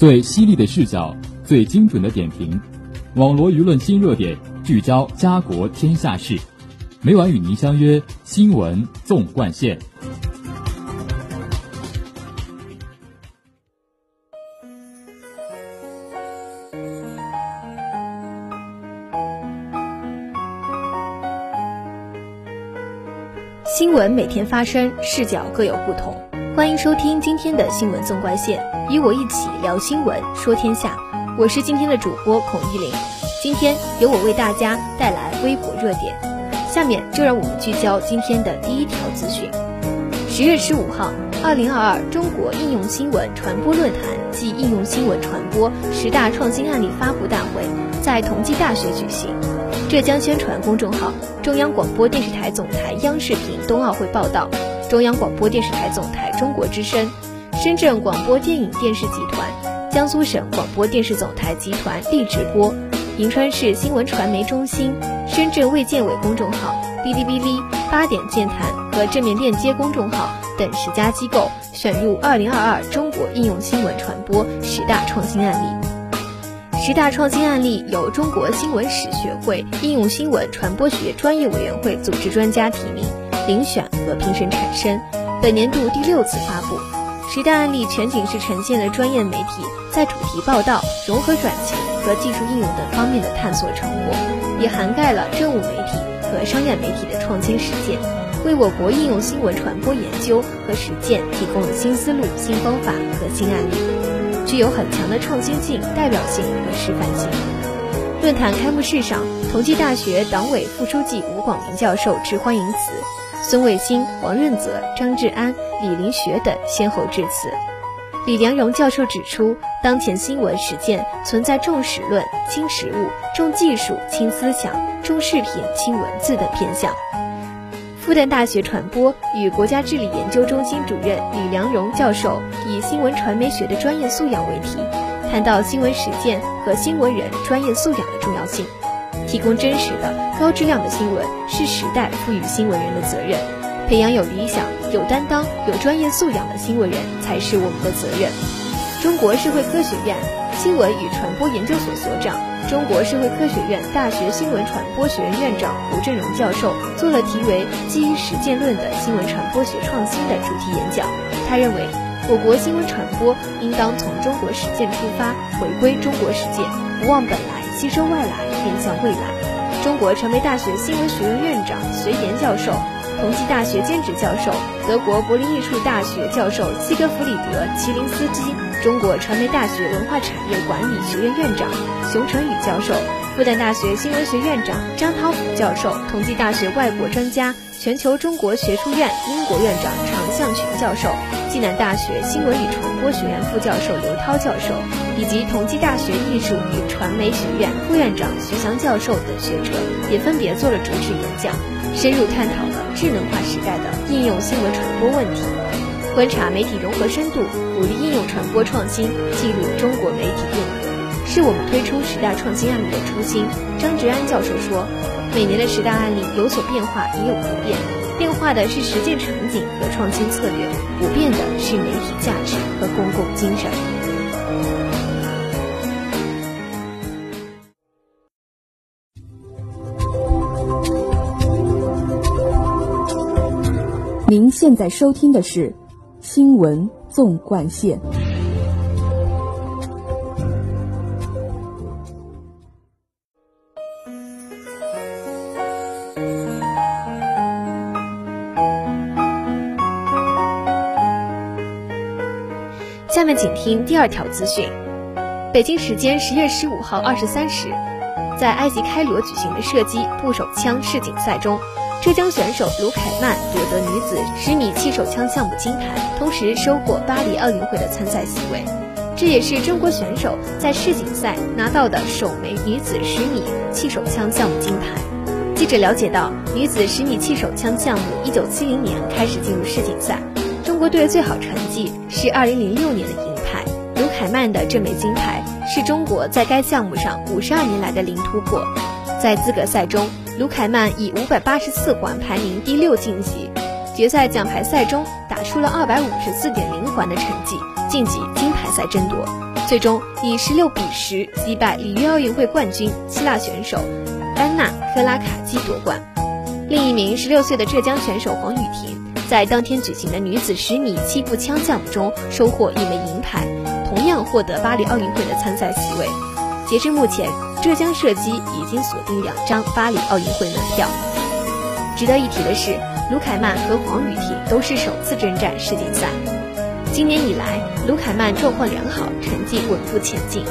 最犀利的视角，最精准的点评，网罗舆论新热点，聚焦家国天下事。每晚与您相约新闻纵贯线。新闻每天发生，视角各有不同。欢迎收听今天的新闻纵贯线，与我一起聊新闻，说天下。我是今天的主播孔玉玲，今天由我为大家带来微博热点。下面就让我们聚焦今天的第一条资讯。十月十五号，二零二二中国应用新闻传播论坛暨应用新闻传播十大创新案例发布大会在同济大学举行。浙江宣传公众号、中央广播电视台总台央视频冬奥会报道、中央广播电视台总台中国之声、深圳广播电影电视集团、江苏省广播电视总台集团力直播、银川市新闻传媒中心、深圳卫健委公众号、哔哩哔哩、八点健谈和正面链接公众号等十家机构选入二零二二中国应用新闻传播十大创新案例。十大创新案例由中国新闻史学会应用新闻传播学专业委员会组织专家提名、遴选和评审产生，本年度第六次发布。十大案例全景式呈现了专业媒体在主题报道、融合转型和技术应用等方面的探索成果，也涵盖了政务媒体和商业媒体的创新实践，为我国应用新闻传播研究和实践提供了新思路、新方法和新案例。具有很强的创新性、代表性和示范性。论坛开幕式上，同济大学党委副书记吴广明教授致欢迎词，孙卫星、王润泽、张志安、李林学等先后致辞。李良荣教授指出，当前新闻实践存在重史论轻实务、重技术轻思想、重视频轻文字等偏向。复旦大学传播与国家治理研究中心主任李良荣教授以新闻传媒学的专业素养为题，谈到新闻实践和新闻人专业素养的重要性。提供真实的、高质量的新闻是时代赋予新闻人的责任，培养有理想、有担当、有专业素养的新闻人才是我们的责任。中国社会科学院新闻与传播研究所所长。中国社会科学院大学新闻传播学院院长胡振荣教授做了题为“基于实践论的新闻传播学创新”的主题演讲。他认为，我国新闻传播应当从中国实践出发，回归中国实践，不忘本来，吸收外来，面向未来。中国传媒大学新闻学院院长隋岩教授。同济大学兼职教授、德国柏林艺术大学教授西格弗里德·齐林斯基，中国传媒大学文化产业管理学院院长熊成宇教授，复旦大学新闻学院长张涛甫教授，同济大学外国专家、全球中国学术院英国院长常向群教授，暨南大学新闻与传播学院副教授刘涛教授，以及同济大学艺术与传媒学院副院长徐翔教授等学者，也分别做了主旨演讲。深入探讨了智能化时代的应用新闻传播问题，观察媒体融合深度，鼓励应用传播创新，记录中国媒体变革，是我们推出十大创新案例的初心。张志安教授说，每年的十大案例有所变化，也有不变，变化的是实践场景和创新策略，不变的是媒体价值和公共精神。您现在收听的是《新闻纵贯线》。下面请听第二条资讯：北京时间十月十五号二十三时，在埃及开罗举行的射击步手枪世锦赛中。浙江选手卢凯曼夺得女子十米气手枪项目金牌，同时收获巴黎奥运会的参赛席位。这也是中国选手在世锦赛拿到的首枚女子十米气手枪项目金牌。记者了解到，女子十米气手枪项目一九七零年开始进入世锦赛，中国队最好成绩是二零零六年的银牌。卢凯曼的这枚金牌是中国在该项目上五十二年来的零突破。在资格赛中。卢凯曼以五百八十四环排名第六晋级决赛奖牌赛中，打出了二百五十四点零环的成绩，晋级金牌赛争夺。最终以十六比十击败里约奥运会冠军希腊选手安娜克拉卡基夺冠。另一名十六岁的浙江选手黄雨婷，在当天举行的女子十米气步枪项目中收获一枚银牌，同样获得巴黎奥运会的参赛席位。截至目前，浙江射击已经锁定两张巴黎奥运会门票。值得一提的是，卢凯曼和黄雨婷都是首次征战世锦赛。今年以来，卢凯曼状况良好，成绩稳步前进。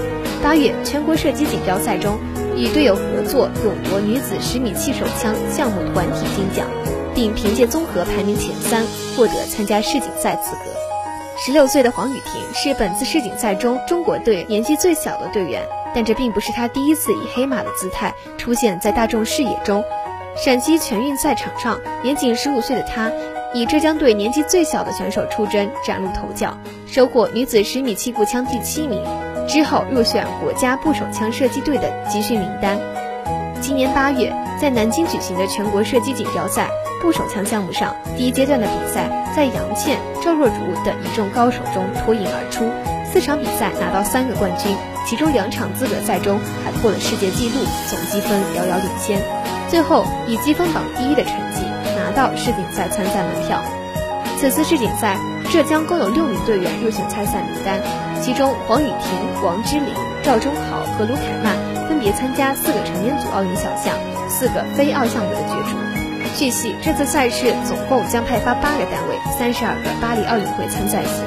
八月全国射击锦标赛中，与队友合作勇夺女子十米气手枪项目团体金奖，并凭借综合排名前三获得参加世锦赛资格。十六岁的黄雨婷是本次世锦赛中中国队年纪最小的队员，但这并不是她第一次以黑马的姿态出现在大众视野中。陕西全运赛场上，年仅十五岁的她。以浙江队年纪最小的选手出征，崭露头角，收获女子十米气步枪第七名，之后入选国家步手枪射击队的集训名单。今年八月，在南京举行的全国射击锦标赛步手枪项目上，第一阶段的比赛，在杨倩、赵若竹等一众高手中脱颖而出，四场比赛拿到三个冠军，其中两场资格赛中还破了世界纪录，总积分遥遥领先，最后以积分榜第一的成绩。拿到世锦赛参赛门票。此次世锦赛，浙江共有六名队员入选参赛名单，其中黄雨婷、王之琳、赵忠豪和卢凯曼分别参加四个成年组奥运小项、四个非奥项目的角逐。据悉，这次赛事总共将派发八个单位、三十二个巴黎奥运会参赛席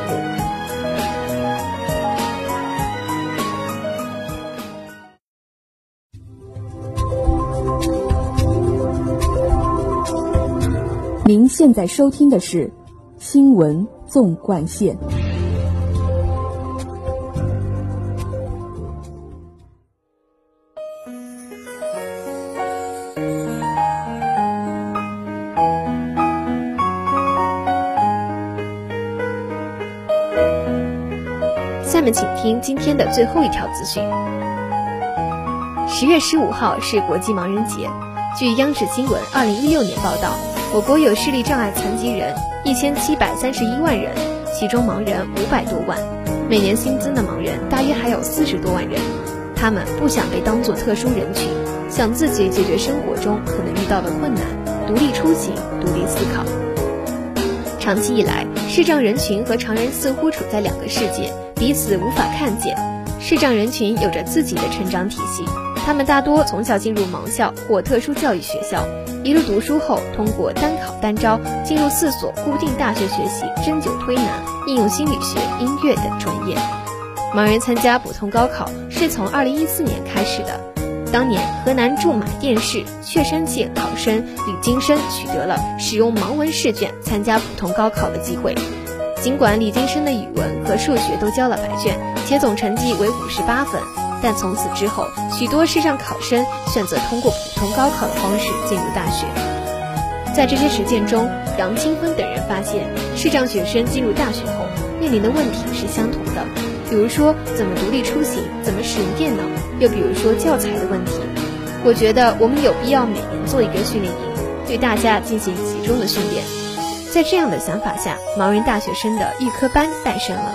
您现在收听的是《新闻纵贯线》。下面请听今天的最后一条资讯：十月十五号是国际盲人节。据央视新闻二零一六年报道。我国有视力障碍残疾人一千七百三十一万人，其中盲人五百多万，每年新增的盲人大约还有四十多万人。他们不想被当作特殊人群，想自己解决生活中可能遇到的困难，独立出行，独立思考。长期以来，视障人群和常人似乎处在两个世界，彼此无法看见。视障人群有着自己的成长体系，他们大多从小进入盲校或特殊教育学校。一路读书后，通过单考单招进入四所固定大学学习针灸推拿、应用心理学、音乐等专业。盲人参加普通高考是从二零一四年开始的。当年，河南驻马店市确山县考生李金生取得了使用盲文试卷参加普通高考的机会。尽管李金生的语文和数学都交了白卷，且总成绩为五十八分。但从此之后，许多视障考生选择通过普通高考的方式进入大学。在这些实践中，杨清芬等人发现，视障学生进入大学后面临的问题是相同的，比如说怎么独立出行，怎么使用电脑，又比如说教材的问题。我觉得我们有必要每年做一个训练营，对大家进行集中的训练。在这样的想法下，盲人大学生的预科班诞生了。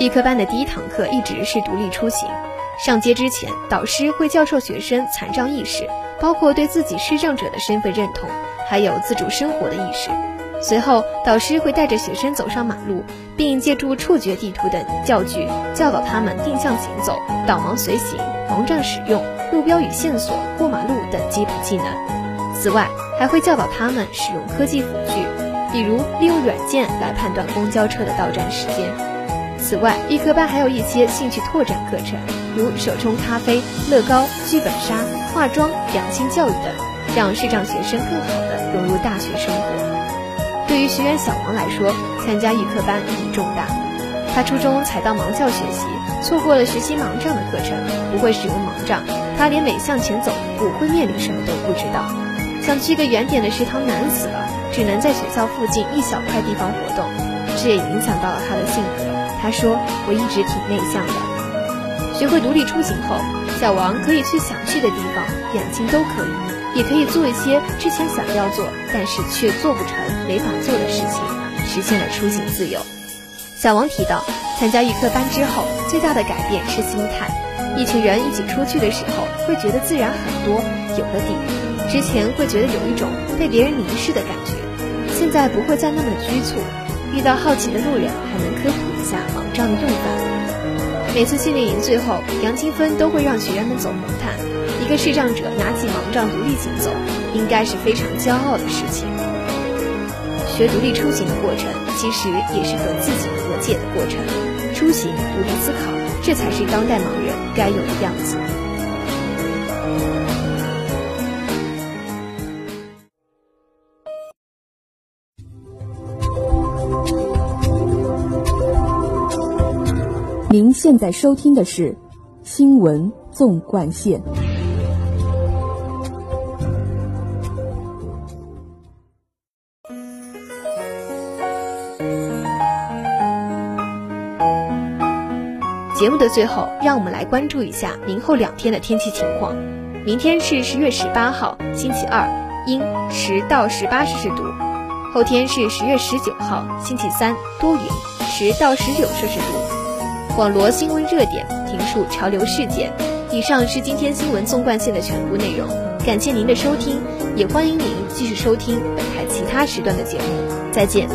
预科班的第一堂课一直是独立出行。上街之前，导师会教授学生残障意识，包括对自己视障者的身份认同，还有自主生活的意识。随后，导师会带着学生走上马路，并借助触觉地图等教具教导他们定向行走、导盲随行、盲杖使用、路标与线索、过马路等基本技能。此外，还会教导他们使用科技辅具，比如利用软件来判断公交车的到站时间。此外，预科班还有一些兴趣拓展课程，如手冲咖啡、乐高、剧本杀、化妆、两性教育等，让视障学生更好地融入大学生活。对于学员小王来说，参加预科班意义重大。他初中才到盲校学习，错过了学习盲杖的课程，不会使用盲杖，他连每向前走一步会面临什么都不知道。想去个远点的食堂难死了，只能在学校附近一小块地方活动，这也影响到了他的性格。他说：“我一直挺内向的，学会独立出行后，小王可以去想去的地方，远近都可以，也可以做一些之前想要做但是却做不成、没法做的事情，实现了出行自由。”小王提到，参加预科班之后，最大的改变是心态。一群人一起出去的时候，会觉得自然很多，有了底。之前会觉得有一种被别人凝视的感觉，现在不会再那么拘促。遇到好奇的路人，还能科普下盲杖的用法。每次训练营最后，杨金芬都会让学员们走红毯。一个视障者拿起盲杖独立行走，应该是非常骄傲的事情。学独立出行的过程，其实也是和自己和解的过程。出行，独立思考，这才是当代盲人该有的样子。您现在收听的是《新闻纵贯线》。节目的最后，让我们来关注一下明后两天的天气情况。明天是十月十八号，星期二，阴，十到十八摄氏度；后天是十月十九号，星期三，多云，十到十九摄氏度。网罗新闻热点，评述潮流事件。以上是今天新闻纵贯线的全部内容，感谢您的收听，也欢迎您继续收听本台其他时段的节目。再见。